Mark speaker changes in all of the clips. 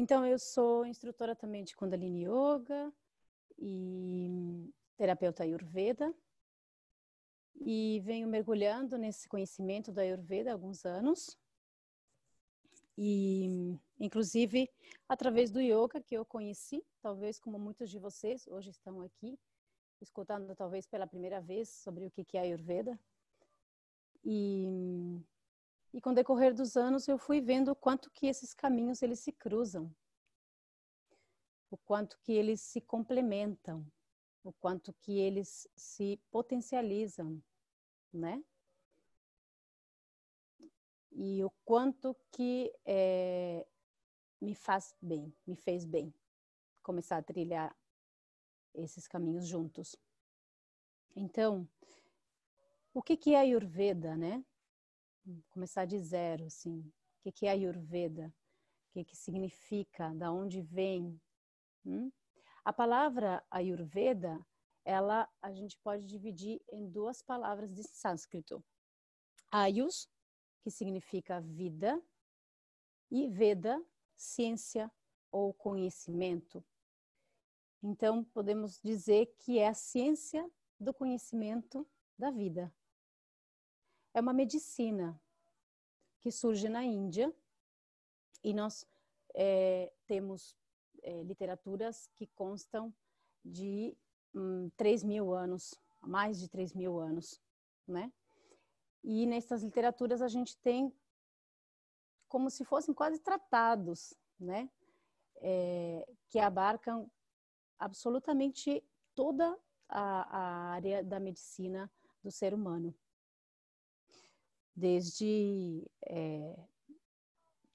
Speaker 1: Então, eu sou instrutora também de Kundalini Yoga e terapeuta Ayurveda. E venho mergulhando nesse conhecimento da Ayurveda há alguns anos. E, inclusive, através do yoga que eu conheci, talvez como muitos de vocês hoje estão aqui, escutando talvez pela primeira vez sobre o que é Ayurveda. E e com o decorrer dos anos eu fui vendo o quanto que esses caminhos eles se cruzam, o quanto que eles se complementam, o quanto que eles se potencializam, né? E o quanto que é, me faz bem, me fez bem começar a trilhar esses caminhos juntos. Então, o que que é Ayurveda, né? Começar de zero, assim. O que, que é Ayurveda? O que, que significa? Da onde vem? Hum? A palavra Ayurveda, ela a gente pode dividir em duas palavras de sânscrito. Ayus, que significa vida, e Veda, ciência ou conhecimento. Então, podemos dizer que é a ciência do conhecimento da vida é uma medicina que surge na Índia e nós é, temos é, literaturas que constam de hum, 3 mil anos, mais de 3 mil anos, né? E nessas literaturas a gente tem como se fossem quase tratados, né? É, que abarcam absolutamente toda a, a área da medicina do ser humano desde é,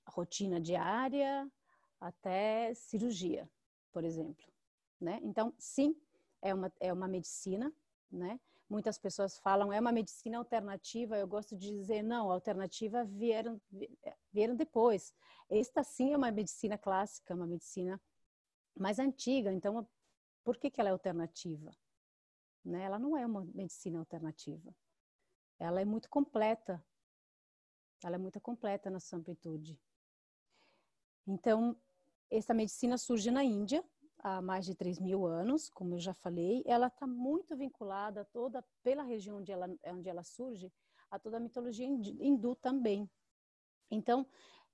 Speaker 1: rotina diária até cirurgia, por exemplo. Né? Então, sim, é uma, é uma medicina, né? Muitas pessoas falam é uma medicina alternativa. Eu gosto de dizer não, alternativa vieram vieram depois. Esta sim é uma medicina clássica, uma medicina mais antiga. Então, por que que ela é alternativa? Né? Ela não é uma medicina alternativa. Ela é muito completa ela é muito completa na sua amplitude. Então, essa medicina surge na Índia há mais de 3 mil anos, como eu já falei. Ela está muito vinculada toda pela região onde ela, onde ela surge, a toda a mitologia hindu também. Então,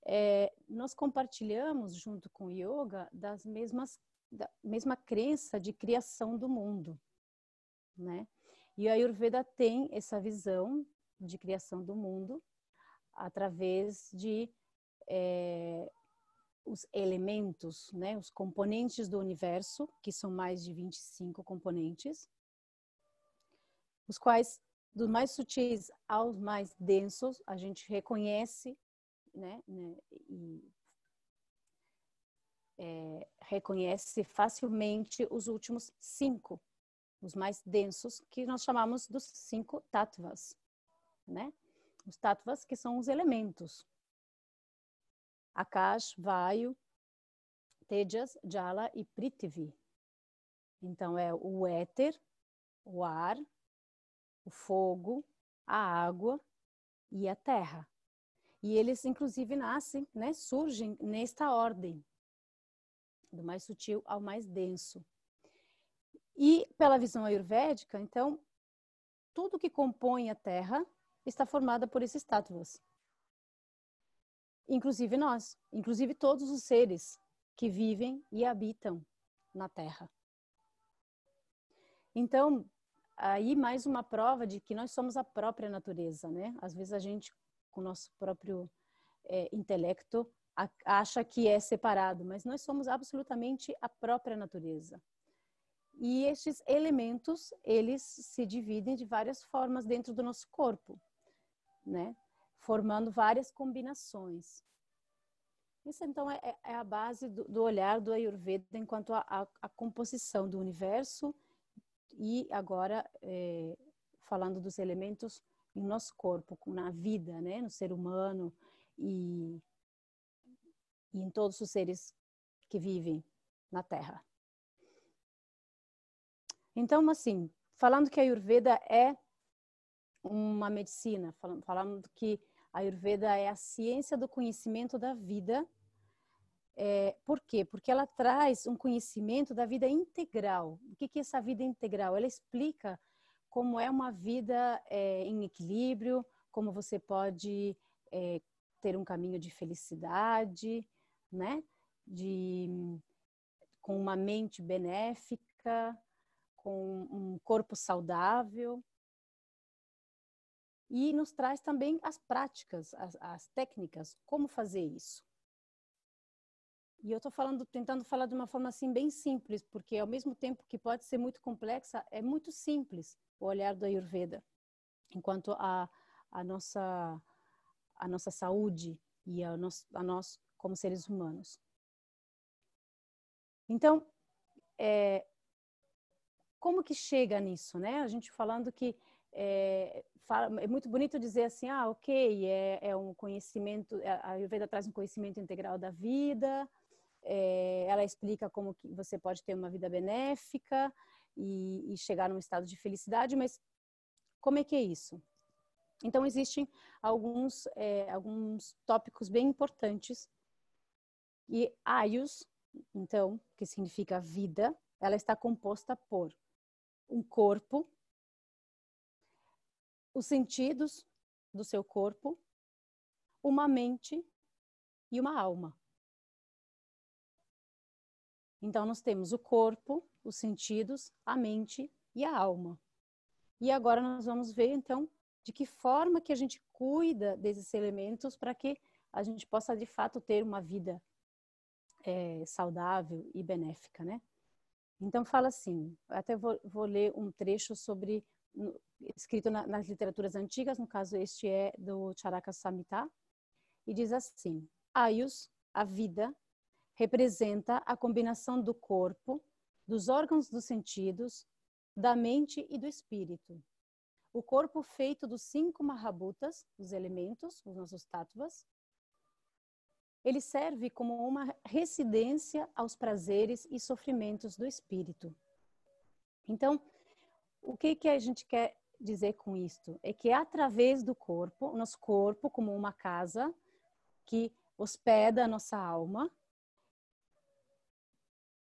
Speaker 1: é, nós compartilhamos junto com o yoga das mesmas da mesma crença de criação do mundo, né? E a Ayurveda tem essa visão de criação do mundo através de é, os elementos, né, os componentes do universo, que são mais de 25 componentes, os quais, dos mais sutis aos mais densos, a gente reconhece, né, né e é, reconhece facilmente os últimos cinco, os mais densos, que nós chamamos dos cinco tattvas, né? Os tattvas que são os elementos. Akash, Vayu, Tejas, Jala e Prithvi. Então é o éter, o ar, o fogo, a água e a terra. E eles inclusive nascem, né, surgem nesta ordem, do mais sutil ao mais denso. E pela visão ayurvédica, então, tudo que compõe a terra está formada por esses tattvas. Inclusive nós, inclusive todos os seres que vivem e habitam na Terra. Então, aí mais uma prova de que nós somos a própria natureza, né? Às vezes a gente, com o nosso próprio é, intelecto, acha que é separado, mas nós somos absolutamente a própria natureza. E estes elementos, eles se dividem de várias formas dentro do nosso corpo né? Formando várias combinações. Isso então é, é, é a base do, do, olhar do Ayurveda enquanto a, a, a composição do universo e agora é, falando dos elementos em nosso corpo, na vida, né, no ser humano e, e em todos os seres que vivem na Terra. Então, assim, falando que a Ayurveda é uma medicina, falando, falando que a Ayurveda é a ciência do conhecimento da vida. É, por quê? Porque ela traz um conhecimento da vida integral. O que, que é essa vida integral? Ela explica como é uma vida é, em equilíbrio, como você pode é, ter um caminho de felicidade, né? De, com uma mente benéfica, com um corpo saudável. E nos traz também as práticas, as, as técnicas, como fazer isso. E eu estou falando, tentando falar de uma forma assim bem simples, porque ao mesmo tempo que pode ser muito complexa, é muito simples o olhar do Ayurveda, enquanto a, a nossa a nossa saúde e a nós, a nós como seres humanos. Então, é, como que chega nisso, né? A gente falando que é, fala, é muito bonito dizer assim, ah, ok, é, é um conhecimento, a Ayurveda traz um conhecimento integral da vida, é, ela explica como que você pode ter uma vida benéfica e, e chegar num estado de felicidade, mas como é que é isso? Então, existem alguns, é, alguns tópicos bem importantes. E Ayus, então, que significa vida, ela está composta por um corpo, os sentidos do seu corpo, uma mente e uma alma. Então, nós temos o corpo, os sentidos, a mente e a alma. E agora nós vamos ver, então, de que forma que a gente cuida desses elementos para que a gente possa, de fato, ter uma vida é, saudável e benéfica, né? Então, fala assim, até vou, vou ler um trecho sobre, escrito na, nas literaturas antigas, no caso este é do Charaka Samhita, e diz assim, Ayus, a vida, representa a combinação do corpo, dos órgãos dos sentidos, da mente e do espírito. O corpo feito dos cinco mahabutas, os elementos, os nossos tattvas, ele serve como uma residência aos prazeres e sofrimentos do espírito. Então, o que, que a gente quer dizer com isto? É que através do corpo, nosso corpo como uma casa que hospeda a nossa alma,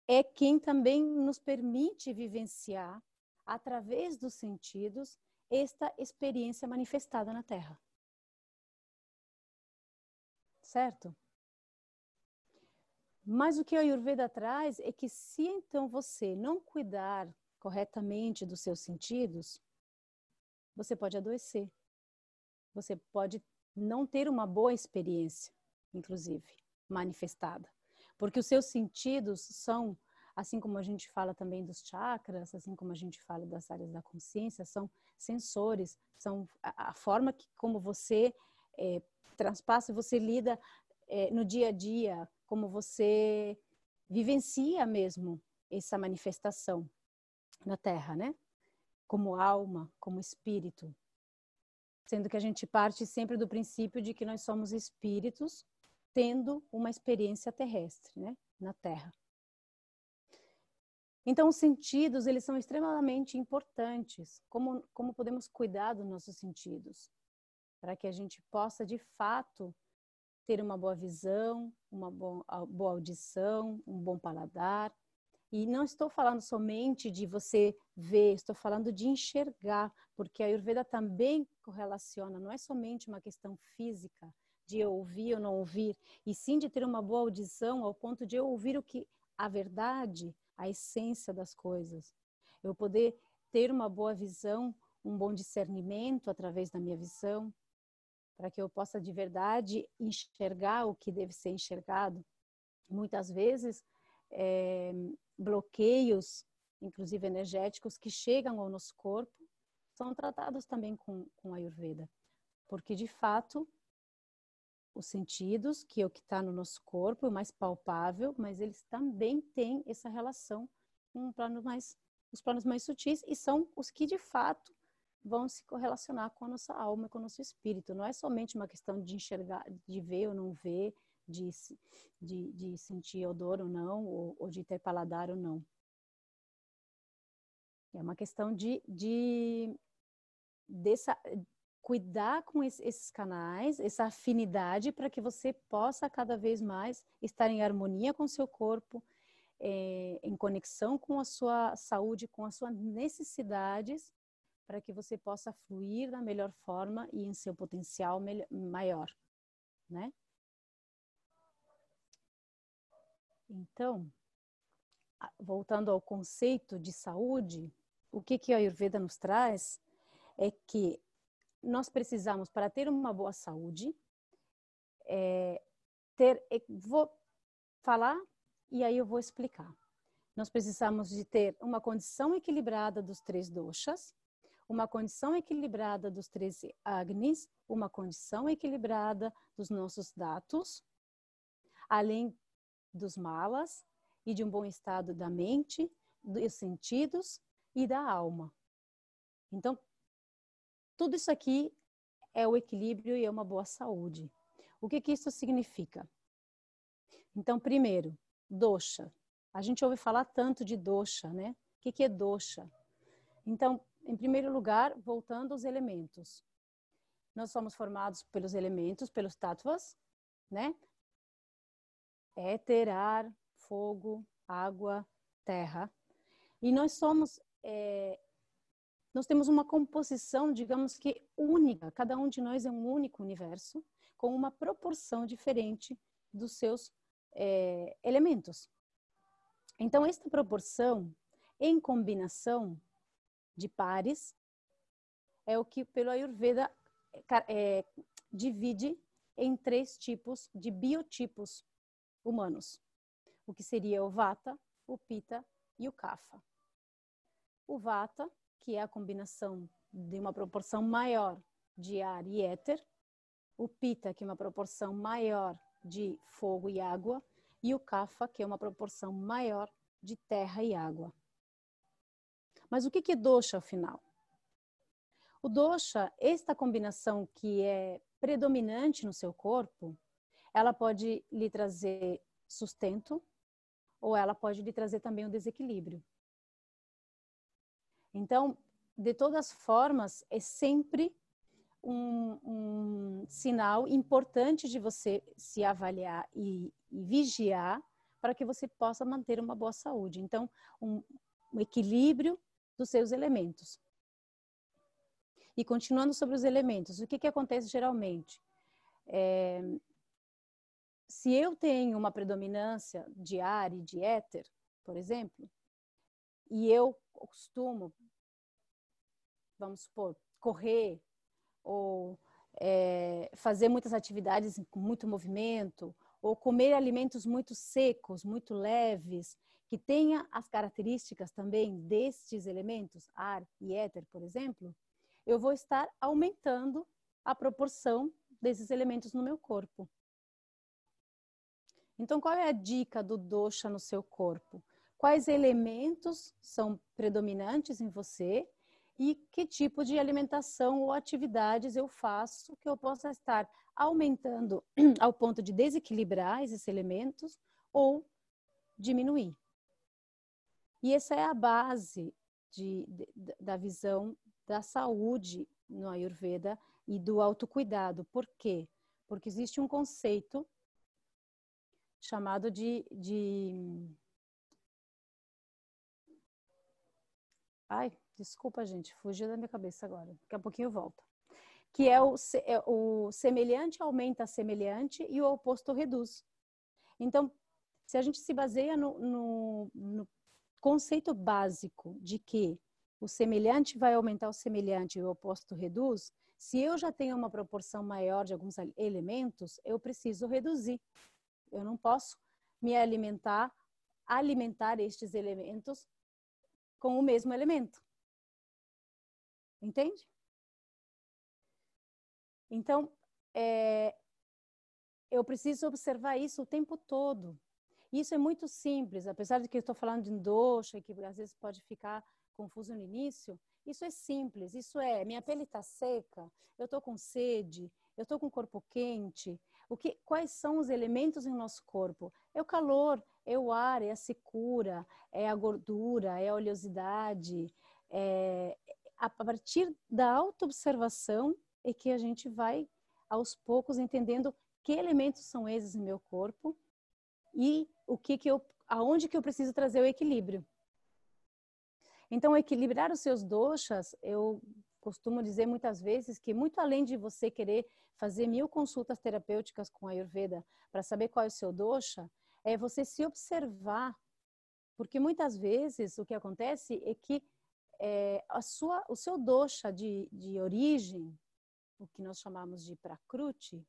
Speaker 1: é quem também nos permite vivenciar, através dos sentidos, esta experiência manifestada na Terra. Certo? Mas o que a Ayurveda traz é que se então você não cuidar corretamente dos seus sentidos, você pode adoecer. Você pode não ter uma boa experiência, inclusive, manifestada. Porque os seus sentidos são, assim como a gente fala também dos chakras, assim como a gente fala das áreas da consciência, são sensores, são a, forma que como você é, transpassa, você lida é, no dia a dia, como você vivencia mesmo essa manifestação na Terra, né? Como alma, como espírito. Sendo que a gente parte sempre do princípio de que nós somos espíritos tendo uma experiência terrestre, né, na Terra. Então, os sentidos, eles são extremamente importantes. Como, como podemos cuidar dos nossos sentidos? Para que a gente possa, de fato, ter uma boa visão, uma boa audição, um bom paladar. E não estou falando somente de você ver, estou falando de enxergar, porque a Ayurveda também correlaciona, não é somente uma questão física, de eu ouvir ou não ouvir, e sim de ter uma boa audição ao ponto de eu ouvir o que a verdade, a essência das coisas. Eu poder ter uma boa visão, um bom discernimento através da minha visão, para que eu possa de verdade enxergar o que deve ser enxergado. Muitas vezes, é, bloqueios, inclusive energéticos, que chegam ao nosso corpo, são tratados também com, com Ayurveda. Porque, de fato, os sentidos, que é o que está no nosso corpo, é o mais palpável, mas eles também têm essa relação com um plano mais, os planos mais sutis e são os que de fato vão se correlacionar com a nossa alma, com o nosso espírito. Não é somente uma questão de enxergar, de ver ou não ver, de, de, de sentir odor ou não, ou, ou de ter paladar ou não. É uma questão de, de dessa, cuidar com esses canais, essa afinidade, para que você possa cada vez mais estar em harmonia com seu corpo, é, em conexão com a sua saúde, com as suas necessidades, para que você possa fluir da melhor forma e em seu potencial maior, né? Então, voltando ao conceito de saúde, o que, que a Ayurveda nos traz é que nós precisamos, para ter uma boa saúde, é, ter, vou falar e aí eu vou explicar. Nós precisamos de ter uma condição equilibrada dos três doshas, uma condição equilibrada dos três agnis, uma condição equilibrada dos nossos datos, além dos malas e de um bom estado da mente, dos sentidos e da alma. Então, tudo isso aqui é o equilíbrio e é uma boa saúde. O que, que isso significa? Então, primeiro, dosha. A gente ouve falar tanto de dosha, né? O que, que é dosha? Então, em primeiro lugar, voltando aos elementos. Nós somos formados pelos elementos, pelos tattvas, né? Éter, ar, fogo, água, terra. E nós somos, é, nós temos uma composição, digamos que única. Cada um de nós é um único universo, com uma proporção diferente dos seus é, elementos. Então, esta proporção, em combinação de pares, é o que pelo Ayurveda é, divide em três tipos de biotipos humanos, o que seria o Vata, o Pitta e o Kapha. O Vata, que é a combinação de uma proporção maior de ar e éter, o Pitta, que é uma proporção maior de fogo e água, e o Kapha, que é uma proporção maior de terra e água. Mas o que é dosha, afinal? O dosha, esta combinação que é predominante no seu corpo, ela pode lhe trazer sustento ou ela pode lhe trazer também o desequilíbrio. Então, de todas formas, é sempre um, um sinal importante de você se avaliar e, e, vigiar para que você possa manter uma boa saúde. Então, um, um equilíbrio dos seus elementos. E continuando sobre os elementos, o que, que acontece geralmente? É, se eu tenho uma predominância de ar e de éter, por exemplo, e eu costumo, vamos supor, correr ou é, fazer muitas atividades com muito movimento, ou comer alimentos muito secos, muito leves, que tenha as características também destes elementos, ar e éter, por exemplo, eu vou estar aumentando a proporção desses elementos no meu corpo. Então, qual é a dica do dosha no seu corpo? Quais elementos são predominantes em você e que tipo de alimentação ou atividades eu faço que eu possa estar aumentando ao ponto de desequilibrar esses elementos ou diminuir. E essa é a base de, de, da visão da saúde no Ayurveda e do autocuidado. Por quê? Porque existe um conceito chamado de, de... Ai, desculpa, gente, fugiu da minha cabeça agora. Daqui a pouquinho volta. Que é o, é o semelhante aumenta semelhante e o oposto reduz. Então, se a gente se baseia no, no, no conceito básico de que o semelhante vai aumentar o semelhante e o oposto reduz, se eu já tenho uma proporção maior de alguns elementos, eu preciso reduzir. Eu não posso me alimentar, alimentar estes elementos com o mesmo elemento. Entende? Então, é, eu preciso observar isso o tempo todo. Isso é muito simples, apesar de que eu estou falando de dosha, que às vezes pode ficar confuso no início. Isso é simples, isso é, minha pele está seca, eu estou com sede, eu estou com o corpo quente, o que, quais são os elementos em nosso corpo? É o calor, é o ar, é a secura, é a gordura, é a oleosidade. É, a partir da autoobservação, é que a gente vai aos poucos entendendo que elementos são esses no meu corpo e o que que eu aonde que eu preciso trazer o equilíbrio. Então, equilibrar os seus doshas, eu costumo dizer muitas vezes que muito além de você querer fazer mil consultas terapêuticas com a Ayurveda para saber qual é o seu dosha, é você se observar, porque muitas vezes o que acontece é que é, a sua, o seu dosha de, de origem, o que nós chamamos de prakruti,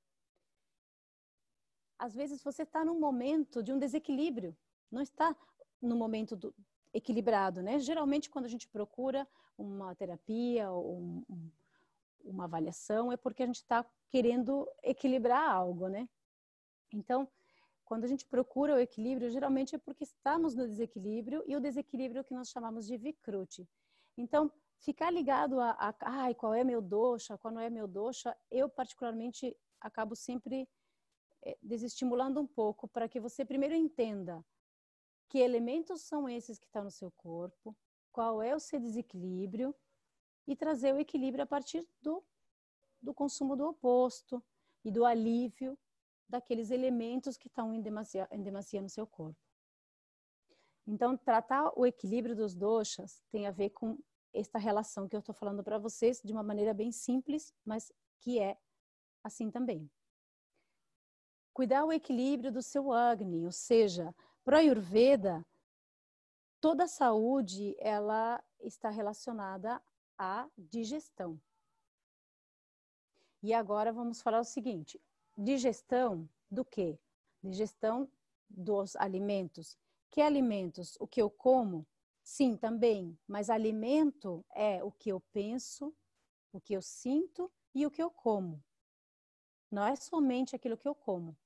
Speaker 1: às vezes você está num momento de um desequilíbrio, não está no momento do, equilibrado, né? Geralmente quando a gente procura uma terapia ou um, uma avaliação é porque a gente está querendo equilibrar algo, né? Então, quando a gente procura o equilíbrio, geralmente é porque estamos no desequilíbrio e o desequilíbrio que nós chamamos de vikruti. Então, ficar ligado a, a ai, qual é meu dosha, qual não é meu dosha, eu particularmente acabo sempre é, desestimulando um pouco para que você primeiro entenda que elementos são esses que estão no seu corpo, qual é o seu desequilíbrio e trazer o equilíbrio a partir do, do consumo do oposto e do alívio daqueles elementos que estão em demasia, em demasia no seu corpo. Então, tratar o equilíbrio dos doshas tem a ver com esta relação que eu estou falando para vocês de uma maneira bem simples, mas que é assim também. Cuidar o equilíbrio do seu Agni, ou seja, para a Ayurveda, toda a saúde ela está relacionada à digestão. E agora vamos falar o seguinte: digestão do quê? Digestão dos alimentos. Que alimentos? O que eu como? Sim, também, mas alimento é o que eu penso, o que eu sinto e o que eu como. Não é somente aquilo que eu como.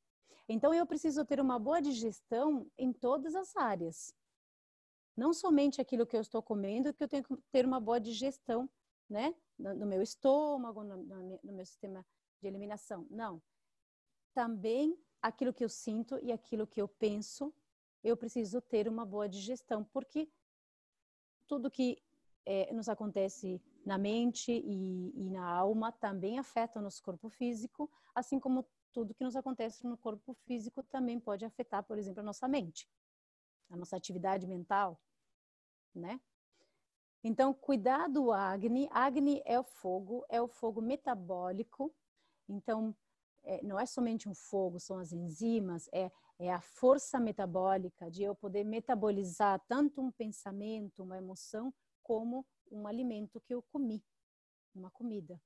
Speaker 1: Então, eu preciso ter uma boa digestão em todas as áreas. Não somente aquilo que eu estou comendo, que eu tenho que ter uma boa digestão, né? No meu estômago, no, no meu sistema de eliminação. Não. Também aquilo que eu sinto e aquilo que eu penso, eu preciso ter uma boa digestão, porque tudo que é, nos acontece na mente e, e, na alma também afeta o nosso corpo físico, assim como tudo que nos acontece no corpo físico também pode afetar, por exemplo, a nossa mente, a nossa atividade mental, né? Então, cuidar do Agni. Agni é o fogo, é o fogo metabólico. Então, é, não é somente um fogo, são as enzimas, é, é a força metabólica de eu poder metabolizar tanto um pensamento, uma emoção, como um alimento que eu comi, uma comida.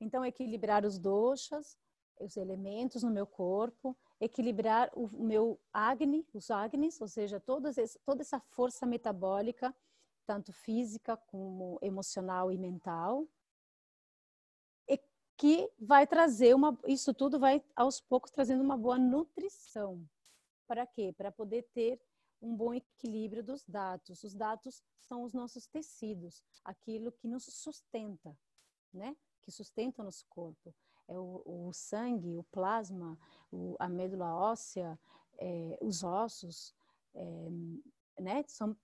Speaker 1: Então, equilibrar os doshas, os elementos no meu corpo, equilibrar o meu agni, os agnis, ou seja, todas, toda essa força metabólica, tanto física como emocional e mental, e que vai trazer uma, isso tudo vai aos poucos trazendo uma boa nutrição. Para quê? Para poder ter um bom equilíbrio dos dados. Os dados são os nossos tecidos, aquilo que nos sustenta, né? Que sustenta o nosso corpo. É o, o sangue, o plasma, o, a medula óssea, é, os ossos, é, né? São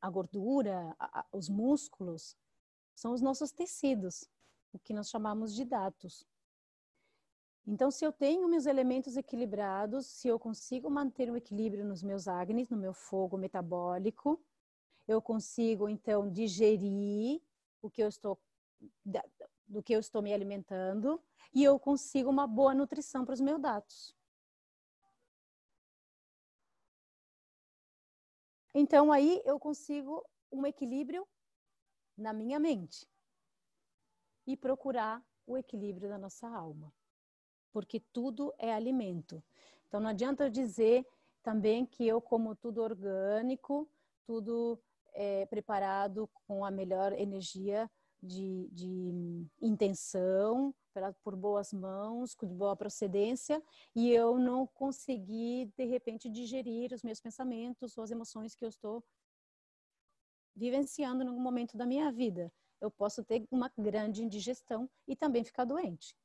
Speaker 1: a gordura, a, a, os músculos, são os nossos tecidos, o que nós chamamos de dados. Então, se eu tenho meus elementos equilibrados, se eu consigo manter um equilíbrio nos meus agnes, no meu fogo metabólico, eu consigo então digerir o que eu estou do que eu estou me alimentando e eu consigo uma boa nutrição para os meus dados. Então aí eu consigo um equilíbrio na minha mente e procurar o equilíbrio da nossa alma, porque tudo é alimento. Então não adianta eu dizer também que eu como tudo orgânico, tudo é, preparado com a melhor energia de, de intenção, por boas mãos, de boa procedência, e eu não consegui, de repente, digerir os meus pensamentos ou as emoções que eu estou vivenciando no momento da minha vida. Eu posso ter uma grande indigestão e também ficar doente.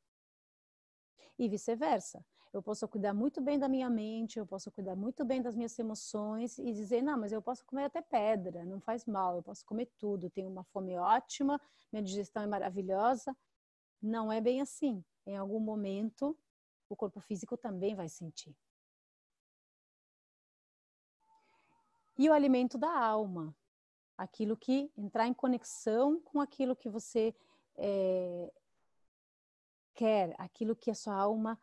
Speaker 1: E vice-versa. Eu posso cuidar muito bem da minha mente, eu posso cuidar muito bem das minhas emoções e dizer, não, mas eu posso comer até pedra, não faz mal, eu posso comer tudo, tenho uma fome ótima, minha digestão é maravilhosa. Não é bem assim. Em algum momento, o corpo físico também vai sentir. E o alimento da alma, aquilo que entrar em conexão com aquilo que você é, quer, aquilo que a sua alma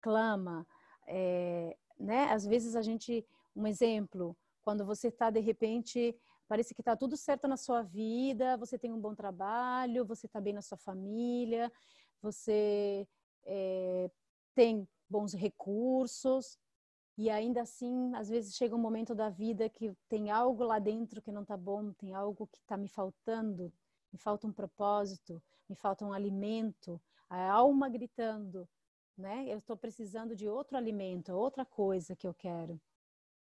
Speaker 1: clama. É, né? Às vezes a gente, um exemplo, quando você está de repente, parece que está tudo certo na sua vida, você tem um bom trabalho, você está bem na sua família, você é, tem bons recursos, e ainda assim, às vezes chega um momento da vida que tem algo lá dentro que não está bom, tem algo que está me faltando, me falta um propósito, me falta um alimento, a alma gritando, né? Eu estou precisando de outro alimento, outra coisa que eu quero.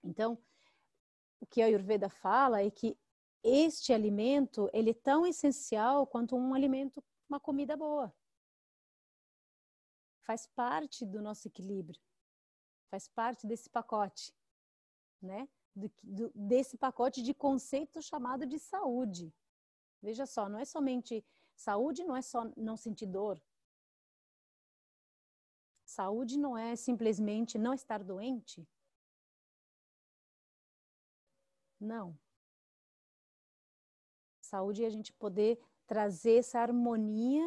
Speaker 1: Então, o que a Ayurveda fala é que este alimento, ele é tão essencial quanto um alimento, uma comida boa. Faz parte do nosso equilíbrio faz parte desse pacote, né? Do, do, desse pacote de conceito chamado de saúde. Veja só, não é somente saúde, não é só não sentir dor. Saúde não é simplesmente não estar doente. Não. Saúde é a gente poder trazer essa harmonia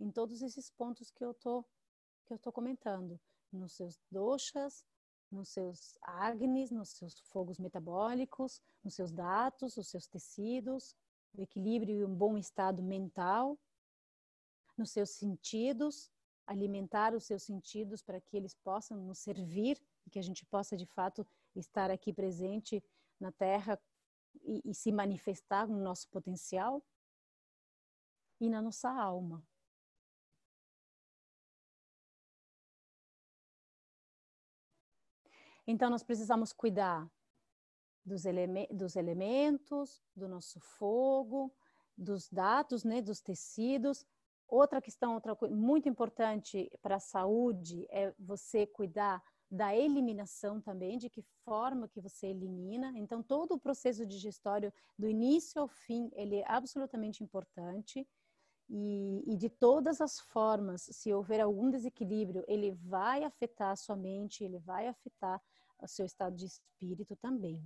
Speaker 1: em todos esses pontos que eu tô que eu tô comentando nos seus doshas, nos seus agnes, nos seus fogos metabólicos, nos seus dados, os seus tecidos, o equilíbrio e um bom estado mental, nos seus sentidos, alimentar os seus sentidos para que eles possam nos servir e que a gente possa de fato estar aqui presente na Terra e, e se manifestar no nosso potencial e na nossa alma. Então, nós precisamos cuidar dos, dos elementos, do nosso fogo, dos dados, né, dos tecidos. Outra questão, outra coisa muito importante para a saúde é você cuidar da eliminação também, de que forma que você elimina. Então, todo o processo digestório, do início ao fim, ele é absolutamente importante. E, e, de todas as formas, se houver algum desequilíbrio, ele vai afetar a sua mente, ele vai afetar o seu estado de espírito também.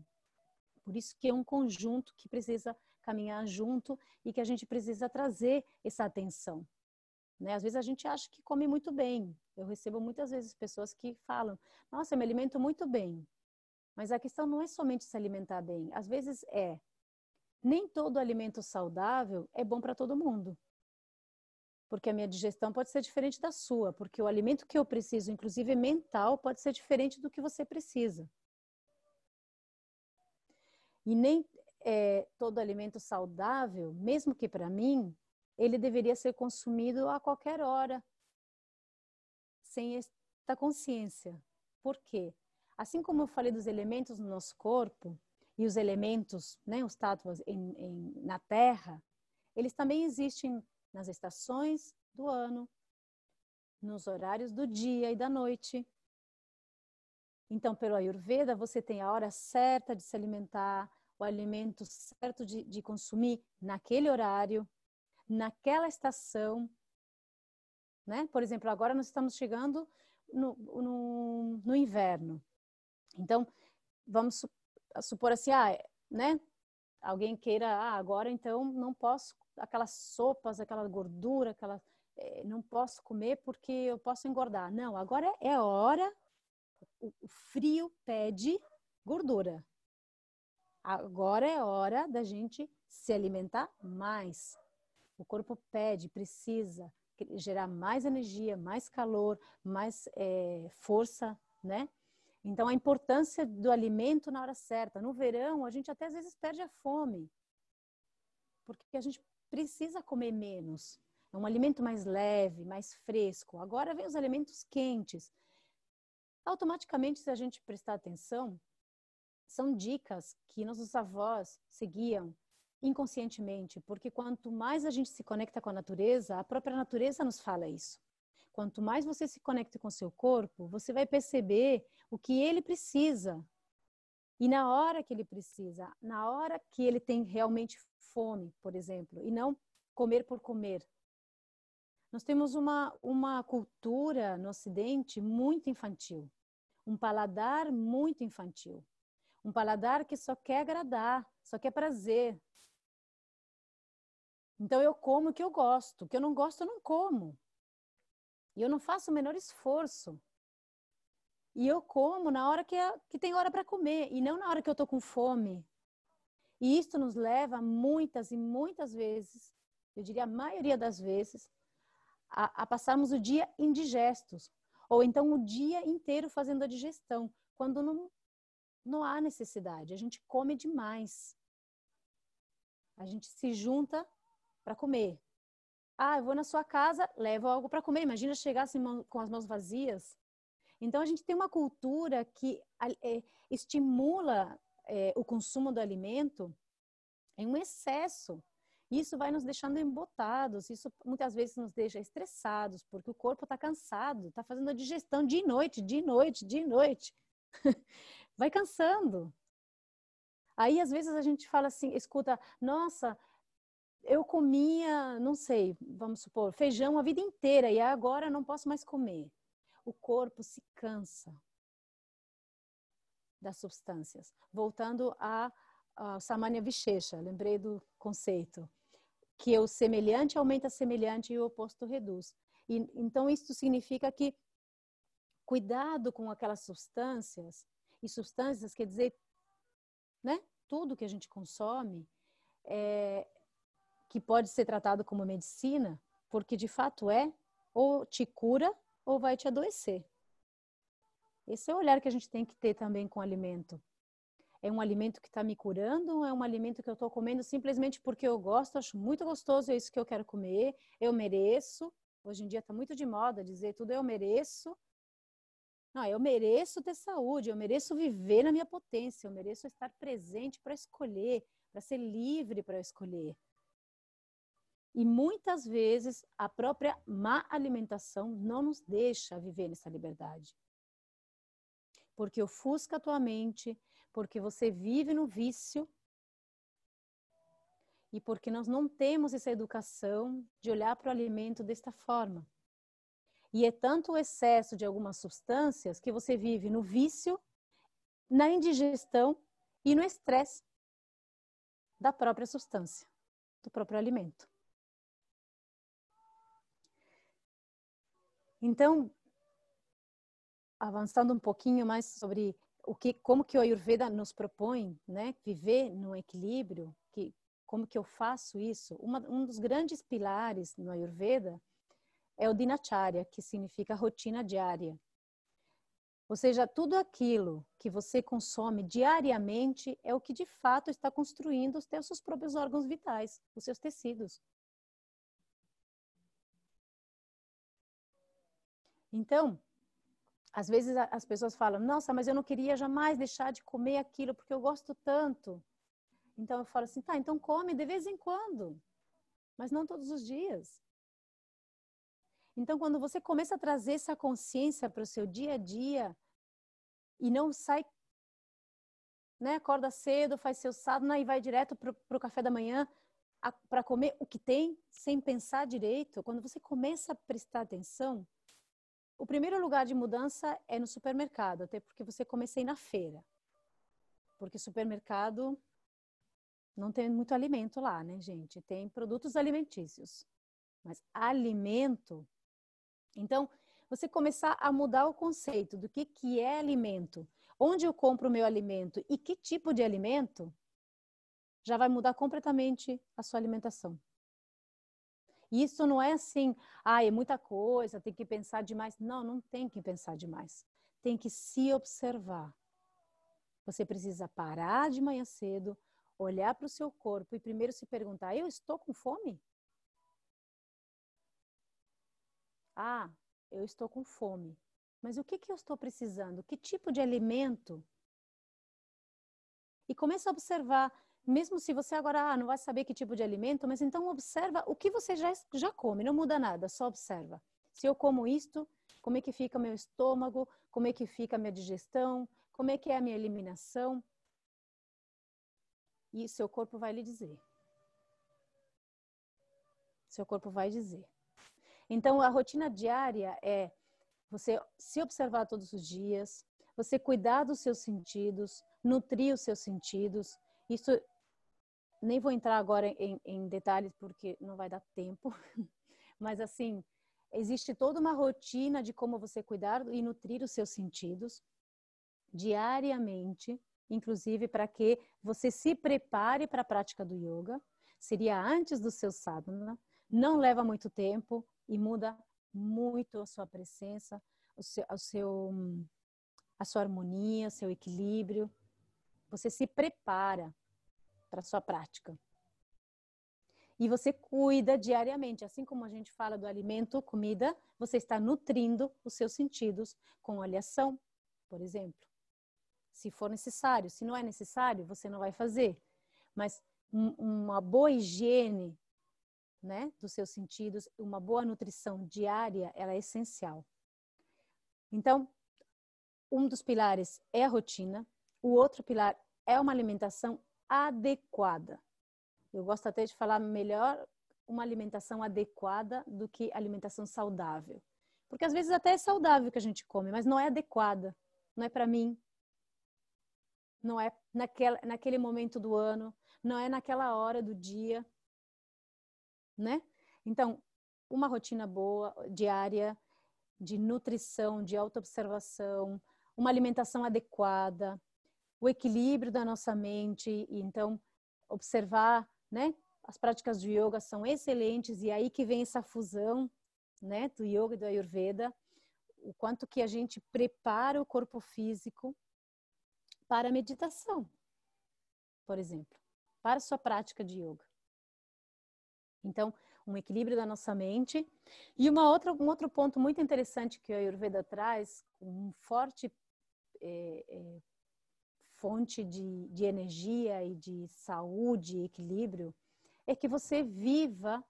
Speaker 1: Por isso que é um conjunto que precisa caminhar junto e que a gente precisa trazer essa atenção. Né? Às vezes a gente acha que come muito bem. Eu recebo muitas vezes pessoas que falam: Nossa, eu me alimento muito bem. Mas a questão não é somente se alimentar bem. Às vezes é. Nem todo alimento saudável é bom para todo mundo porque a minha digestão pode ser diferente da sua, porque o alimento que eu preciso, inclusive mental, pode ser diferente do que você precisa. E nem é, todo alimento saudável, mesmo que para mim, ele deveria ser consumido a qualquer hora, sem esta consciência. Por quê? Assim como eu falei dos elementos no nosso corpo, e os elementos, né, os tátuas em, em, na Terra, eles também existem nas estações do ano, nos horários do dia e da noite. Então, pelo Ayurveda, você tem a hora certa de se alimentar, o alimento certo de, de consumir naquele horário, naquela estação. Né? Por exemplo, agora nós estamos chegando no, no, no inverno. Então, vamos supor assim, ah, né? Alguém queira, ah, agora então não posso aquelas sopas, aquela gordura, aquela é, não posso comer porque eu posso engordar. Não, agora é hora, o, o frio pede gordura. Agora é hora da gente se alimentar mais. O corpo pede, precisa gerar mais energia, mais calor, mais é, força, né? Então, a importância do alimento na hora certa. No verão, a gente até às vezes perde a fome, porque a gente precisa comer menos. É um alimento mais leve, mais fresco. Agora vem os alimentos quentes. Automaticamente, se a gente prestar atenção, são dicas que nossos avós seguiam inconscientemente, porque quanto mais a gente se conecta com a natureza, a própria natureza nos fala isso. Quanto mais você se conecta com o seu corpo, você vai perceber o que ele precisa. E na hora que ele precisa, na hora que ele tem realmente fome, por exemplo, e não comer por comer. Nós temos uma, uma cultura no Ocidente muito infantil, um paladar muito infantil, um paladar que só quer agradar, só quer prazer. Então eu como o que eu gosto, o que eu não gosto eu não como. E eu não faço o menor esforço. E eu como na hora que, é, que tem hora para comer, e não na hora que eu estou com fome. E isso nos leva muitas e muitas vezes, eu diria a maioria das vezes, a, a passarmos o dia indigestos. Ou então o dia inteiro fazendo a digestão, quando não, não há necessidade. A gente come demais. A gente se junta para comer. Ah, eu vou na sua casa, levo algo para comer. Imagina chegar assim, com as mãos vazias. Então, a gente tem uma cultura que é, estimula é, o consumo do alimento em um excesso. Isso vai nos deixando embotados, isso muitas vezes nos deixa estressados, porque o corpo está cansado, está fazendo a digestão de noite, de noite, de noite. vai cansando. Aí, às vezes, a gente fala assim, escuta, nossa, eu comia, não sei, vamos supor, feijão a vida inteira e agora não posso mais comer. O corpo se cansa das substâncias. Voltando a, a Samanya Vishesha, lembrei do conceito, que o semelhante aumenta semelhante e o oposto reduz. E, então, isso significa que cuidado com aquelas substâncias, e substâncias quer dizer, né, tudo que a gente consome, é, que pode ser tratado como medicina, porque de fato é, ou te cura ou vai te adoecer. Esse é o olhar que a gente tem que ter também com o alimento. É um alimento que está me curando ou é um alimento que eu estou comendo simplesmente porque eu gosto, acho muito gostoso, é isso que eu quero comer, eu mereço. Hoje em dia está muito de moda dizer tudo eu mereço. Não, eu mereço ter saúde, eu mereço viver na minha potência, eu mereço estar presente para escolher, para ser livre para escolher. E muitas vezes a própria má alimentação não nos deixa viver nessa liberdade. Porque ofusca a tua mente, porque você vive no vício e porque nós não temos essa educação de olhar para o alimento desta forma. E é tanto o excesso de algumas substâncias que você vive no vício, na indigestão e no estresse da própria substância, do próprio alimento. Então, avançando um pouquinho mais sobre o que, como que o Ayurveda nos propõe, né, viver no equilíbrio, que como que eu faço isso? Uma, um dos grandes pilares no Ayurveda é o dinacharya, que significa rotina diária. Ou seja, tudo aquilo que você consome diariamente é o que de fato está construindo os seus próprios órgãos vitais, os seus tecidos. Então, às vezes as pessoas falam: Nossa, mas eu não queria jamais deixar de comer aquilo porque eu gosto tanto. Então eu falo assim: Tá, então come de vez em quando, mas não todos os dias. Então, quando você começa a trazer essa consciência para o seu dia a dia e não sai, né, acorda cedo, faz seu sadhana e vai direto para o café da manhã para comer o que tem, sem pensar direito, quando você começa a prestar atenção, o primeiro lugar de mudança é no supermercado, até porque você comecei na feira. Porque supermercado não tem muito alimento lá, né, gente? Tem produtos alimentícios. Mas alimento. Então, você começar a mudar o conceito do que, que é alimento, onde eu compro o meu alimento e que tipo de alimento, já vai mudar completamente a sua alimentação. Isso não é assim, ah, é muita coisa, tem que pensar demais. Não, não tem que pensar demais. Tem que se observar. Você precisa parar de manhã cedo, olhar para o seu corpo e primeiro se perguntar: eu estou com fome? Ah, eu estou com fome. Mas o que, que eu estou precisando? Que tipo de alimento? E começa a observar mesmo se você agora ah, não vai saber que tipo de alimento, mas então observa o que você já, já come, não muda nada, só observa. Se eu como isto, como é que fica meu estômago? Como é que fica a minha digestão? Como é que é a minha eliminação? E seu corpo vai lhe dizer. Seu corpo vai dizer. Então, a rotina diária é você se observar todos os dias, você cuidar dos seus sentidos, nutrir os seus sentidos. Isso nem vou entrar agora em, em detalhes porque não vai dar tempo, mas assim, existe toda uma rotina de como você cuidar e nutrir os seus sentidos diariamente, inclusive para que você se prepare para a prática do yoga. Seria antes do seu sadhana, não leva muito tempo e muda muito a sua presença, o seu, o seu, a sua harmonia, seu equilíbrio. Você se prepara para sua prática. E você cuida diariamente, assim como a gente fala do alimento, comida, você está nutrindo os seus sentidos com oleação, por exemplo. Se for necessário, se não é necessário, você não vai fazer. Mas uma boa higiene, né, dos seus sentidos, uma boa nutrição diária, ela é essencial. Então, um dos pilares é a rotina, o outro pilar é uma alimentação adequada. Eu gosto até de falar melhor uma alimentação adequada do que alimentação saudável. Porque às vezes até é saudável que a gente come, mas não é adequada. Não é para mim. Não é naquele, naquele momento do ano. Não é naquela hora do dia. Né? Então, uma rotina boa, diária, de nutrição, de autoobservação, uma alimentação adequada, o equilíbrio da nossa mente, e então observar, né? As práticas de yoga são excelentes e aí que vem essa fusão, né, do yoga e do ayurveda, o quanto que a gente prepara o corpo físico para a meditação, por exemplo, para a sua prática de yoga. Então, um equilíbrio da nossa mente. E uma outra, um outro ponto muito interessante que a Ayurveda traz, um forte é, é, fonte de, de energia e de saúde e equilíbrio, é que você viva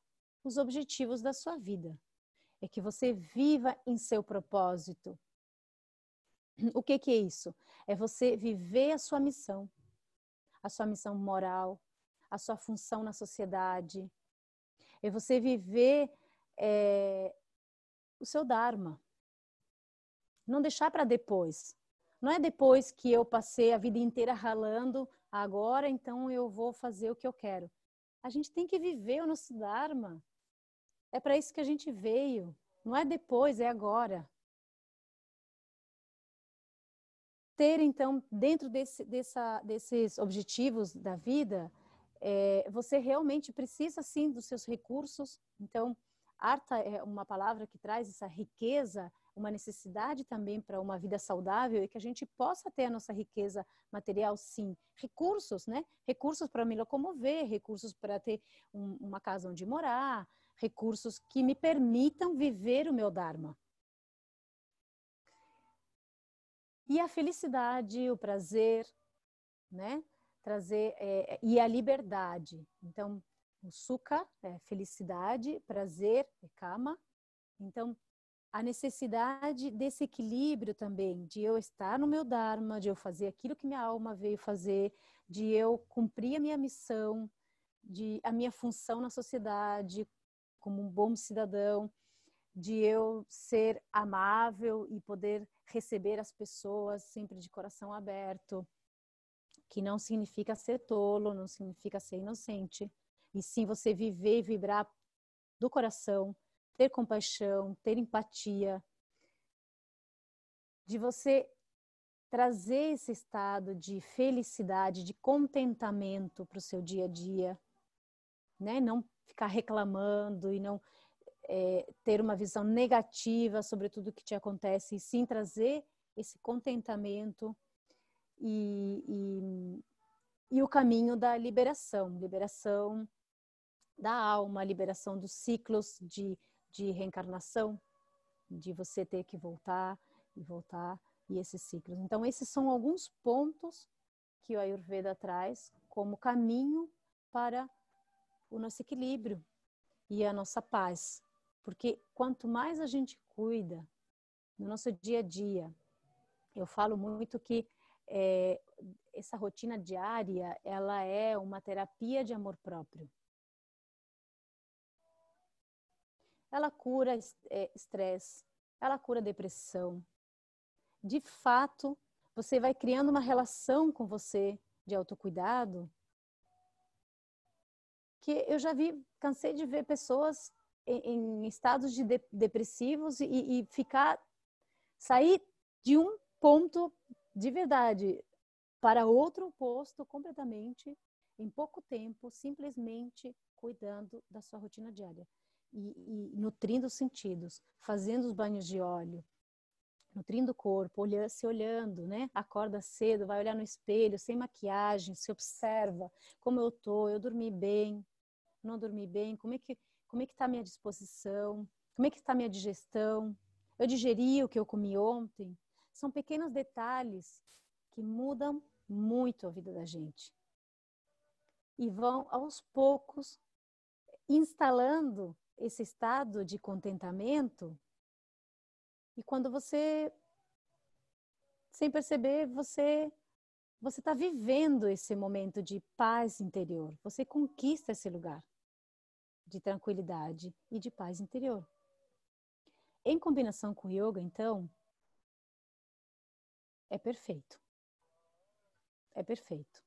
Speaker 1: os objetivos da sua vida. É que você viva em seu propósito. O que, que é isso? É você viver a sua missão, a sua missão moral, a sua função na sociedade. É você viver é, o seu Dharma. Não deixar para depois. Não é depois que eu passei a vida inteira ralando, agora então eu vou fazer o que eu quero. A gente tem que viver o nosso Dharma. É para isso que a gente veio. Não é depois, é agora. Ter, então, dentro desse, dessa, desses objetivos da vida, é, você realmente precisa, sim, dos seus recursos. Então, arta é uma palavra que traz essa riqueza uma necessidade também para uma vida saudável e que a gente possa ter a nossa riqueza material, sim. Recursos, né? Recursos para me locomover, recursos para ter um, uma casa onde morar, recursos que me permitam viver o meu Dharma. E a felicidade, o prazer, né? Trazer é, e a liberdade. Então, o sukha é felicidade, prazer é kama. Então, a necessidade desse equilíbrio também, de eu estar no meu Dharma, de eu fazer aquilo que minha alma veio fazer, de eu cumprir a minha missão, de a minha função na sociedade como um bom cidadão, de eu ser amável e poder receber as pessoas sempre de coração aberto, que não significa ser tolo, não significa ser inocente, e sim você viver e vibrar do coração ter compaixão, ter empatia, de você trazer esse estado de felicidade, de contentamento para o seu dia a dia, né? Não ficar reclamando e não é, ter uma visão negativa sobre tudo que te acontece, e sim trazer esse contentamento e, e, e o caminho da liberação, liberação da alma, liberação dos ciclos de de reencarnação, de você ter que voltar e voltar e esses ciclos. Então, esses são alguns pontos que o Ayurveda traz como caminho para o nosso equilíbrio e a nossa paz. Porque quanto mais a gente cuida no nosso dia a dia, eu falo muito que é, essa rotina diária, ela é uma terapia de amor próprio. Ela cura é, estresse, ela cura depressão. De fato, você vai criando uma relação com você de autocuidado que eu já vi, cansei de ver pessoas em, em estados de, de depressivos e, e ficar sair de um ponto de verdade para outro posto completamente em pouco tempo, simplesmente cuidando da sua rotina diária e, e nutrindo os sentidos, fazendo os banhos de óleo, nutrindo o corpo, olhando, se olhando, né? Acorda cedo, vai olhar no espelho, sem maquiagem, se observa como eu tô, eu dormi bem, não dormi bem, como é que como é que está a minha disposição, como é que está a minha digestão, eu digeri o que eu comi ontem. São pequenos detalhes que mudam muito a vida da gente. E vão aos poucos instalando esse estado de contentamento. E quando você, sem perceber, você você está vivendo esse momento de paz interior. Você conquista esse lugar de tranquilidade e de paz interior. Em combinação com o yoga, então, é perfeito. É perfeito.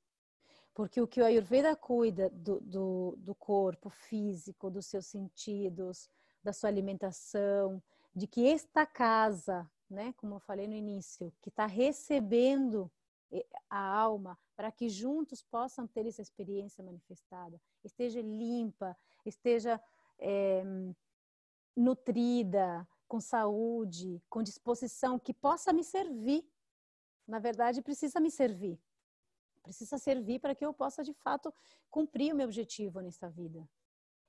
Speaker 1: Porque o que o Ayurveda cuida do, do, do corpo físico, dos seus sentidos, da sua alimentação, de que esta casa, né, como eu falei no início, que está recebendo eh, a alma para que juntos possam ter essa experiência manifestada, esteja limpa, esteja é, nutrida, com saúde, com disposição, que possa me servir. Na verdade, precisa me servir precisa servir para que eu possa de fato cumprir o meu objetivo nessa vida.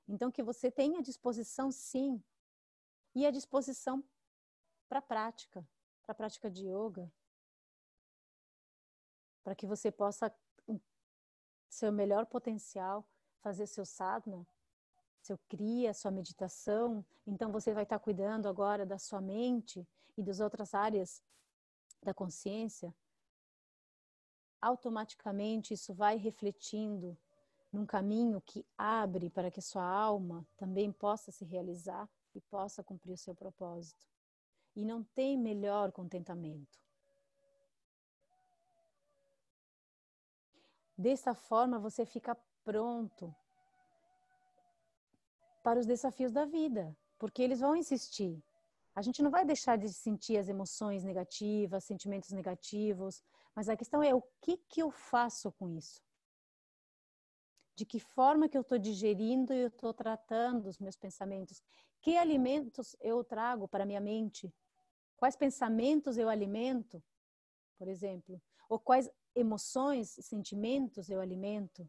Speaker 1: Então que você tenha disposição sim e a disposição para a prática, para a prática de yoga, para que você possa seu melhor potencial fazer seu sadhana, seu cria, sua meditação. Então você vai estar cuidando agora da sua mente e das outras áreas da consciência automaticamente isso vai refletindo num caminho que abre para que sua alma também possa se realizar e possa cumprir o seu propósito. E não tem melhor contentamento. Dessa forma você fica pronto para os desafios da vida, porque eles vão existir. A gente não vai deixar de sentir as emoções negativas, sentimentos negativos, mas a questão é o que, que eu faço com isso? De que forma que eu estou digerindo e eu estou tratando os meus pensamentos? Que alimentos eu trago para minha mente? Quais pensamentos eu alimento, por exemplo? Ou quais emoções, sentimentos eu alimento?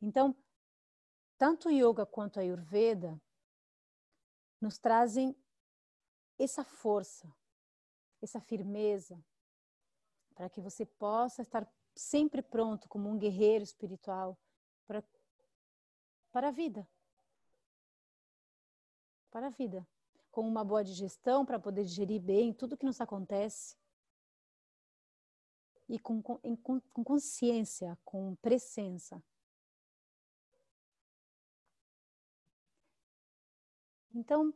Speaker 1: Então, tanto o yoga quanto a ayurveda nos trazem essa força, essa firmeza, para que você possa estar sempre pronto como um guerreiro espiritual para, para a vida. Para a vida. Com uma boa digestão para poder digerir bem tudo que nos acontece. E com, com, com consciência, com presença. Então,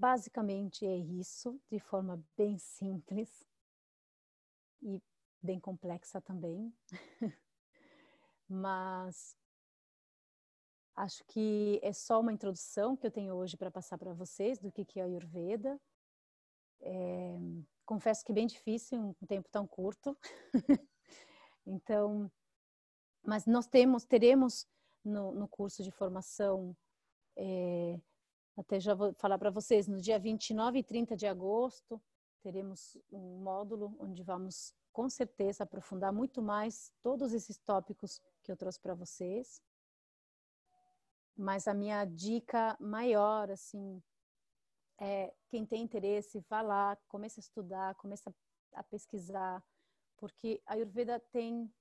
Speaker 1: Basicamente é isso, de forma bem simples e bem complexa também. Mas acho que é só uma introdução que eu tenho hoje para passar para vocês do que é a Ayurveda. É, confesso que é bem difícil um tempo tão curto. então, mas nós temos, teremos no, no curso de formação é, até já vou falar para vocês, no dia 29 e 30 de agosto, teremos um módulo onde vamos com certeza aprofundar muito mais todos esses tópicos que eu trouxe para vocês. Mas a minha dica maior, assim, é quem tem interesse, vá lá, comece a estudar, comece a pesquisar, porque a Ayurveda tem,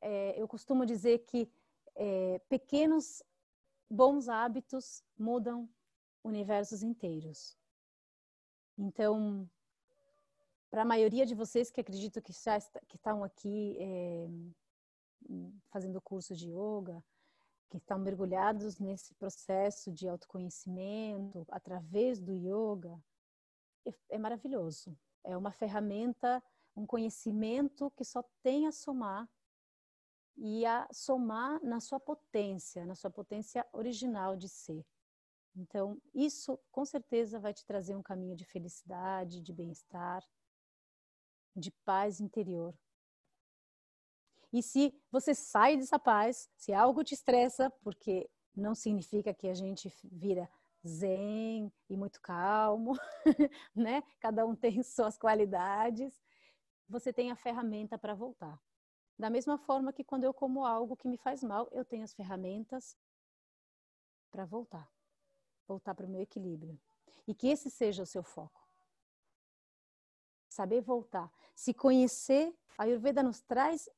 Speaker 1: é, eu costumo dizer que é, pequenos bons hábitos mudam universos inteiros. Então, para a maioria de vocês que acredito que já está, que estão aqui é, fazendo curso de yoga, que estão mergulhados nesse processo de autoconhecimento através do yoga, é, é maravilhoso. É uma ferramenta, um conhecimento que só tem a somar e a somar na sua potência, na sua potência original de ser. Então, isso com certeza vai te trazer um caminho de felicidade, de bem-estar, de paz interior. E se você sai dessa paz, se algo te estressa, porque não significa que a gente vira zen e muito calmo, né? Cada um tem suas qualidades. Você tem a ferramenta para voltar. Da mesma forma que quando eu como algo que me faz mal, eu tenho as ferramentas para voltar. Voltar para o meu equilíbrio. E que esse seja o seu foco. Saber voltar. Se conhecer, a Ayurveda nos traz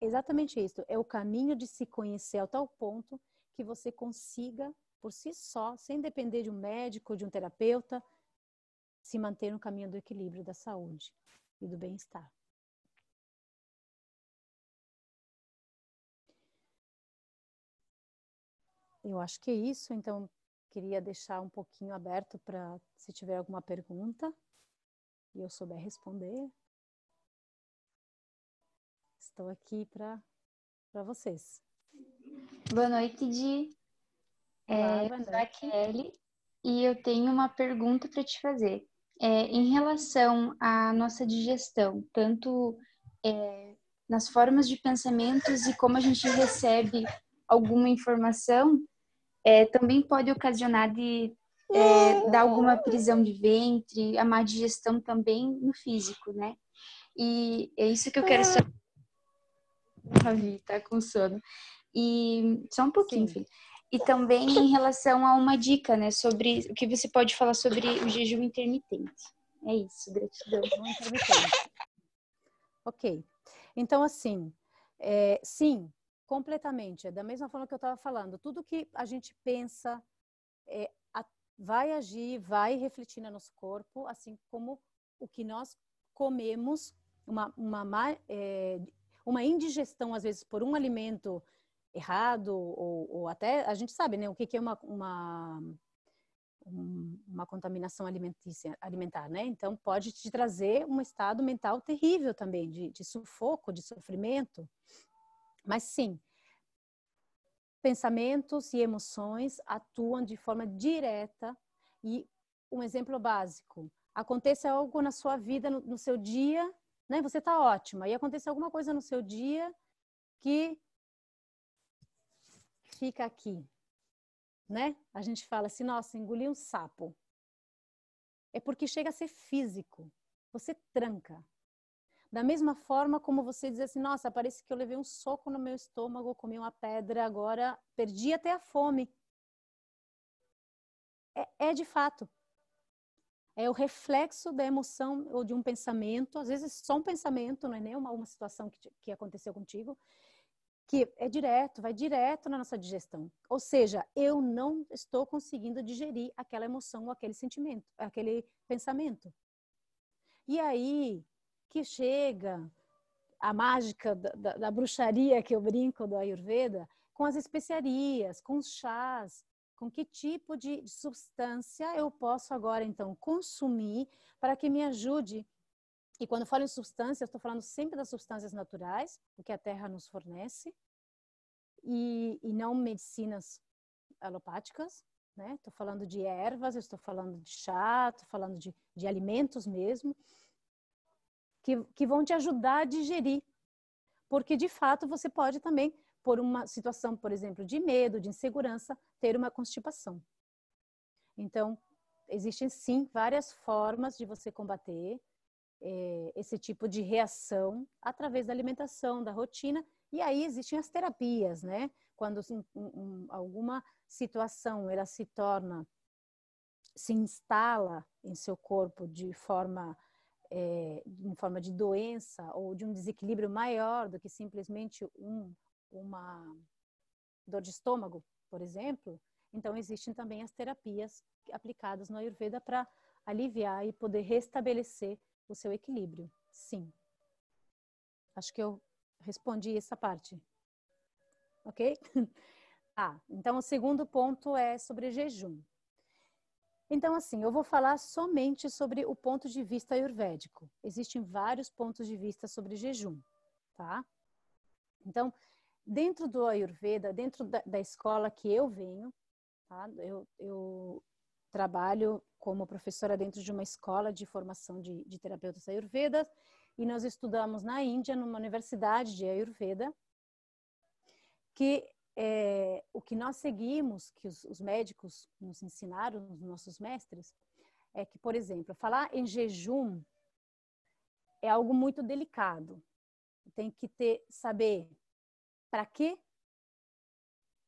Speaker 1: exatamente isso. É o caminho de se conhecer ao tal ponto que você consiga, por si só, sem depender de um médico de um terapeuta, se manter no caminho do equilíbrio da saúde e do bem-estar. Eu acho que é isso, então queria deixar um pouquinho aberto para se tiver alguma pergunta e eu souber responder. Estou aqui para vocês.
Speaker 2: Boa noite, Di. Olá, é, boa noite. Kelly e eu tenho uma pergunta para te fazer. É, em relação à nossa digestão, tanto é, nas formas de pensamentos e como a gente recebe alguma informação, é, também pode ocasionar de é, dar alguma prisão de ventre, a má digestão também no físico, né? E é isso que eu quero saber. Ravi, tá com sono. E só um pouquinho, Sim. filho. E também em relação a uma dica, né, sobre o que você pode falar sobre o jejum intermitente. É isso, gratidão. Intermitente.
Speaker 1: ok. Então, assim, é, sim, completamente. É da mesma forma que eu estava falando. Tudo que a gente pensa é, a, vai agir, vai refletir no nosso corpo, assim como o que nós comemos, uma, uma, é, uma indigestão, às vezes, por um alimento errado, ou, ou até, a gente sabe, né, o que, que é uma, uma, uma contaminação alimentícia, alimentar, né? Então, pode te trazer um estado mental terrível também, de, de sufoco, de sofrimento. Mas sim, pensamentos e emoções atuam de forma direta e um exemplo básico, acontece algo na sua vida, no, no seu dia, né? Você está ótima e acontece alguma coisa no seu dia que fica aqui, né? A gente fala assim, nossa, engoli um sapo. É porque chega a ser físico. Você tranca, da mesma forma como você diz assim, nossa, parece que eu levei um soco no meu estômago, comi uma pedra, agora perdi até a fome. É, é de fato. É o reflexo da emoção ou de um pensamento, às vezes só um pensamento, não é nem uma, uma situação que, que aconteceu contigo, que é direto, vai direto na nossa digestão. Ou seja, eu não estou conseguindo digerir aquela emoção ou aquele sentimento, aquele pensamento. E aí, que chega a mágica da, da, da, bruxaria que eu brinco do Ayurveda, com as especiarias, com os chás, com que tipo de substância eu posso agora então consumir para que me ajude. E quando falo em substância, estou falando sempre das substâncias naturais, o que a terra nos fornece, e, e não medicinas alopáticas, né? Estou falando de ervas, estou falando de chá, estou falando de, de alimentos mesmo que, que vão te ajudar a digerir. Porque, de fato, você pode também, por uma situação, por exemplo, de medo, de insegurança, ter uma constipação. Então, existem sim várias formas de você combater é, esse tipo de reação através da alimentação, da rotina. E aí existem as terapias, né? Quando um, um, alguma situação ela se torna, se instala em seu corpo de forma é, em forma de doença ou de um desequilíbrio maior do que simplesmente um, uma dor de estômago, por exemplo, então existem também as terapias aplicadas no Ayurveda para aliviar e poder restabelecer o seu equilíbrio. Sim. Acho que eu respondi essa parte. Ok? ah, então o segundo ponto é sobre jejum. Então, assim, eu vou falar somente sobre o ponto de vista ayurvédico. Existem vários pontos de vista sobre jejum, tá? Então, dentro do Ayurveda, dentro da, da escola que eu venho, tá? Eu, eu, trabalho como professora dentro de uma escola de formação de, de terapeutas Ayurveda e nós estudamos na Índia, numa universidade de Ayurveda, que é, o que nós seguimos, que os, os médicos nos ensinaram, os nossos mestres, é que, por exemplo, falar em jejum é algo muito delicado. Tem que ter saber para quê,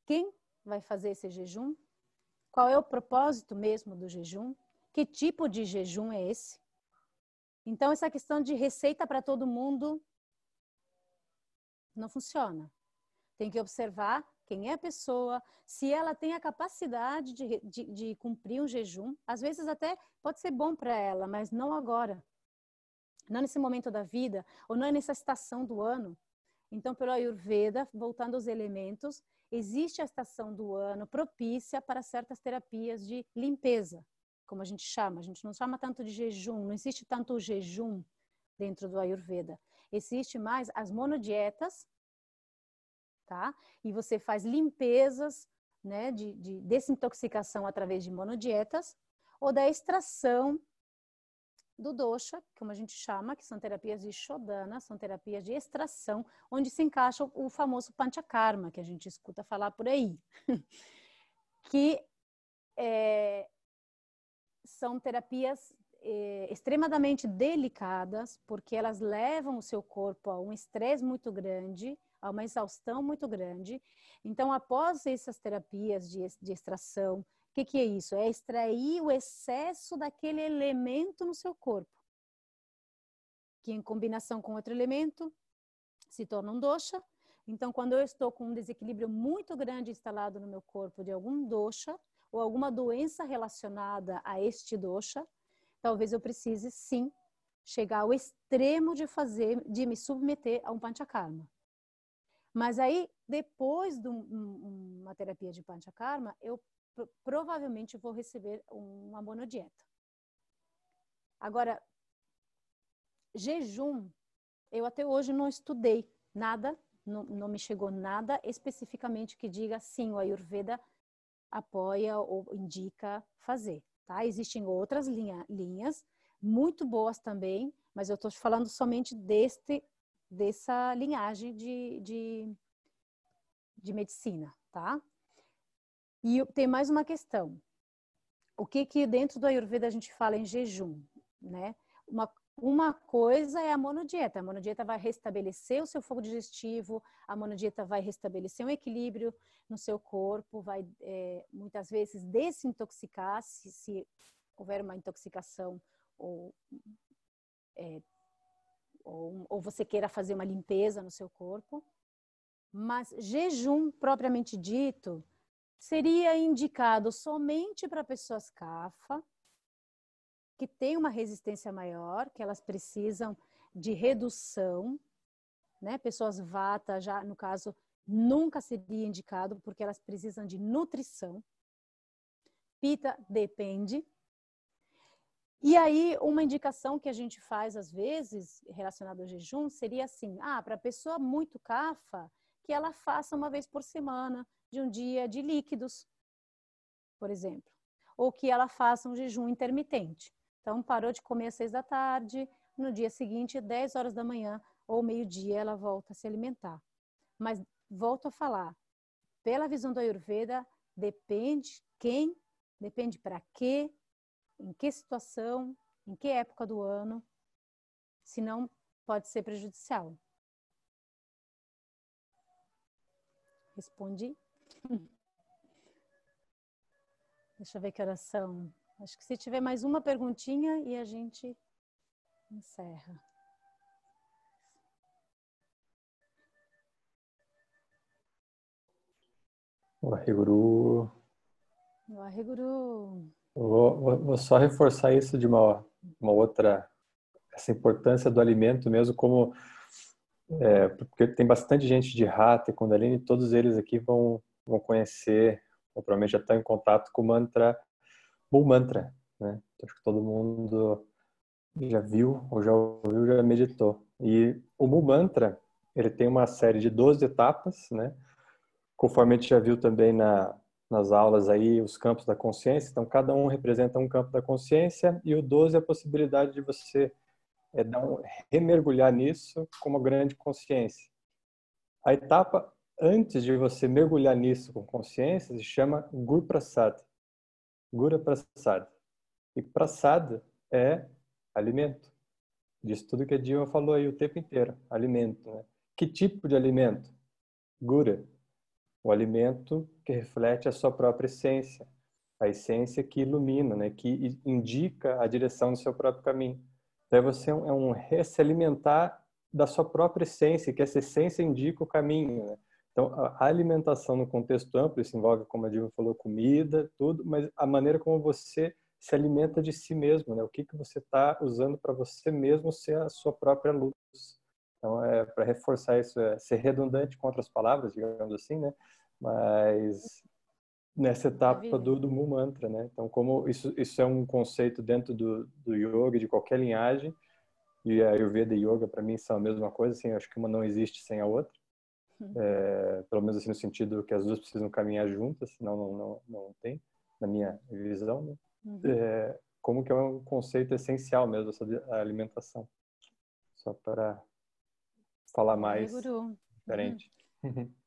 Speaker 1: quem vai fazer esse jejum, qual é o propósito mesmo do jejum, que tipo de jejum é esse. Então essa questão de receita para todo mundo não funciona. Tem que observar quem é a pessoa, se ela tem a capacidade de, de, de cumprir um jejum. Às vezes até pode ser bom para ela, mas não agora. Não nesse momento da vida, ou não é nessa estação do ano. Então, pelo Ayurveda, voltando aos elementos, existe a estação do ano propícia para certas terapias de limpeza, como a gente chama. A gente não chama tanto de jejum, não existe tanto o jejum dentro do Ayurveda. Existe mais as monodietas, tá? E você faz limpezas, né, de, de desintoxicação através de monodietas ou da extração do dosha, como a gente chama, que são terapias de shodana, são terapias de extração, onde se encaixa o famoso panchakarma, que a gente escuta falar por aí, que é, são terapias é, extremadamente delicadas, porque elas levam o seu corpo a um estresse muito grande, a uma exaustão muito grande. Então, após essas terapias de, de extração, o que, que é isso? É extrair o excesso daquele elemento no seu corpo, que em combinação com outro elemento se torna um dosha. Então, quando eu estou com um desequilíbrio muito grande instalado no meu corpo de algum dosha, ou alguma doença relacionada a este dosha, talvez eu precise sim chegar ao extremo de fazer, de me submeter a um panchakarma. Mas aí, depois de um, uma terapia de panchakarma, eu provavelmente vou receber uma monodieta. Agora, jejum, eu até hoje não estudei nada, não, não me chegou nada especificamente que diga sim, o Ayurveda apoia ou indica fazer. Tá? Existem outras linha, linhas muito boas também, mas eu estou falando somente deste dessa linhagem de, de, de medicina, tá? E tem mais uma questão. O que que dentro do Ayurveda a gente fala em jejum, né? Uma, uma coisa é a monodieta. A monodieta vai restabelecer o seu fogo digestivo, a monodieta vai restabelecer um equilíbrio no seu corpo, vai é, muitas vezes desintoxicar se, se houver uma intoxicação ou é, ou, ou você queira fazer uma limpeza no seu corpo. Mas jejum propriamente dito seria indicado somente para pessoas CAFA, que têm uma resistência maior, que elas precisam de redução, né? Pessoas vata já, no caso, nunca seria indicado porque elas precisam de nutrição. Pita depende, e aí, uma indicação que a gente faz às vezes relacionada ao jejum seria assim: ah, para pessoa muito cafa, que ela faça uma vez por semana de um dia de líquidos, por exemplo, ou que ela faça um jejum intermitente. Então, parou de comer às seis da tarde, no dia seguinte, 10 horas da manhã ou meio-dia, ela volta a se alimentar. Mas volto a falar, pela visão do Ayurveda, depende quem, depende para quê, em que situação, em que época do ano, senão pode ser prejudicial. Respondi? Deixa eu ver que oração. Acho que se tiver mais uma perguntinha e a gente encerra.
Speaker 3: Waheguru.
Speaker 1: Waheguru.
Speaker 3: Vou, vou só reforçar isso de uma, uma outra, essa importância do alimento mesmo como, é, porque tem bastante gente de Hatha e Kundalini, todos eles aqui vão, vão conhecer, ou provavelmente já estão em contato com o mantra, Bull Mantra, né? Acho que todo mundo já viu, ou já ouviu, já meditou. E o Bull Mantra, ele tem uma série de 12 etapas, né? Conforme a gente já viu também na, nas aulas aí, os campos da consciência. Então, cada um representa um campo da consciência e o 12 é a possibilidade de você é, dar um, remergulhar nisso com uma grande consciência. A etapa antes de você mergulhar nisso com consciência se chama Guru Prasad. Gura Prasad. E Prasad é alimento. Diz tudo que a Dilma falou aí o tempo inteiro. Alimento. Né? Que tipo de alimento? Gura. O alimento que reflete a sua própria essência. A essência que ilumina, né? que indica a direção do seu próprio caminho. Então, você é um, é se alimentar da sua própria essência, que essa essência indica o caminho. Né? Então, a alimentação no contexto amplo, isso envolve, como a Dilma falou, comida, tudo, mas a maneira como você se alimenta de si mesmo, né? O que que você está usando para você mesmo ser a sua própria luz. Então, é para reforçar isso, é ser redundante com outras palavras, digamos assim, né? Mas nessa etapa do, do Mu Mantra, né? Então, como isso, isso é um conceito dentro do, do yoga, de qualquer linhagem, e a Ayurveda e Yoga, para mim, são a mesma coisa, assim, acho que uma não existe sem a outra. Uhum. É, pelo menos assim no sentido que as duas precisam caminhar juntas, senão não, não, não tem, na minha visão, né? Uhum. É, como que é um conceito essencial mesmo essa alimentação. Só para falar mais
Speaker 1: Guru.
Speaker 3: diferente.
Speaker 1: Uhum.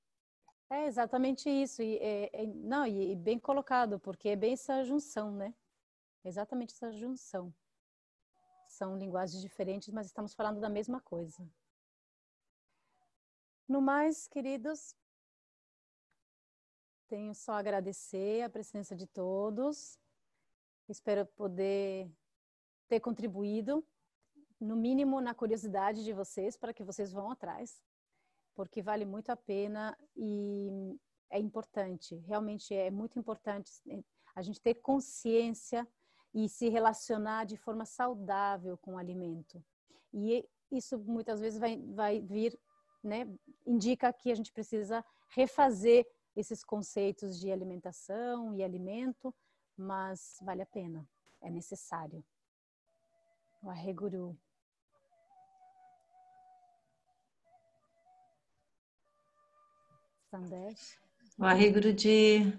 Speaker 1: É exatamente isso. E, é, é, não, e, e, bem colocado, porque é bem essa junção, né? Exatamente essa junção. São linguagens diferentes, mas estamos falando da mesma coisa. No mais, queridos, tenho só a agradecer a presença de todos. Espero poder ter contribuído, no mínimo, na curiosidade de vocês, para que vocês vão atrás, porque vale muito a pena e é importante, realmente é muito importante a gente ter consciência e se relacionar de forma saudável com o alimento. E isso muitas vezes vai, vai vir né, indica que a gente precisa refazer esses conceitos de alimentação e alimento, mas vale a pena, é necessário. O arreguru. Sandesh.
Speaker 4: O arreguru de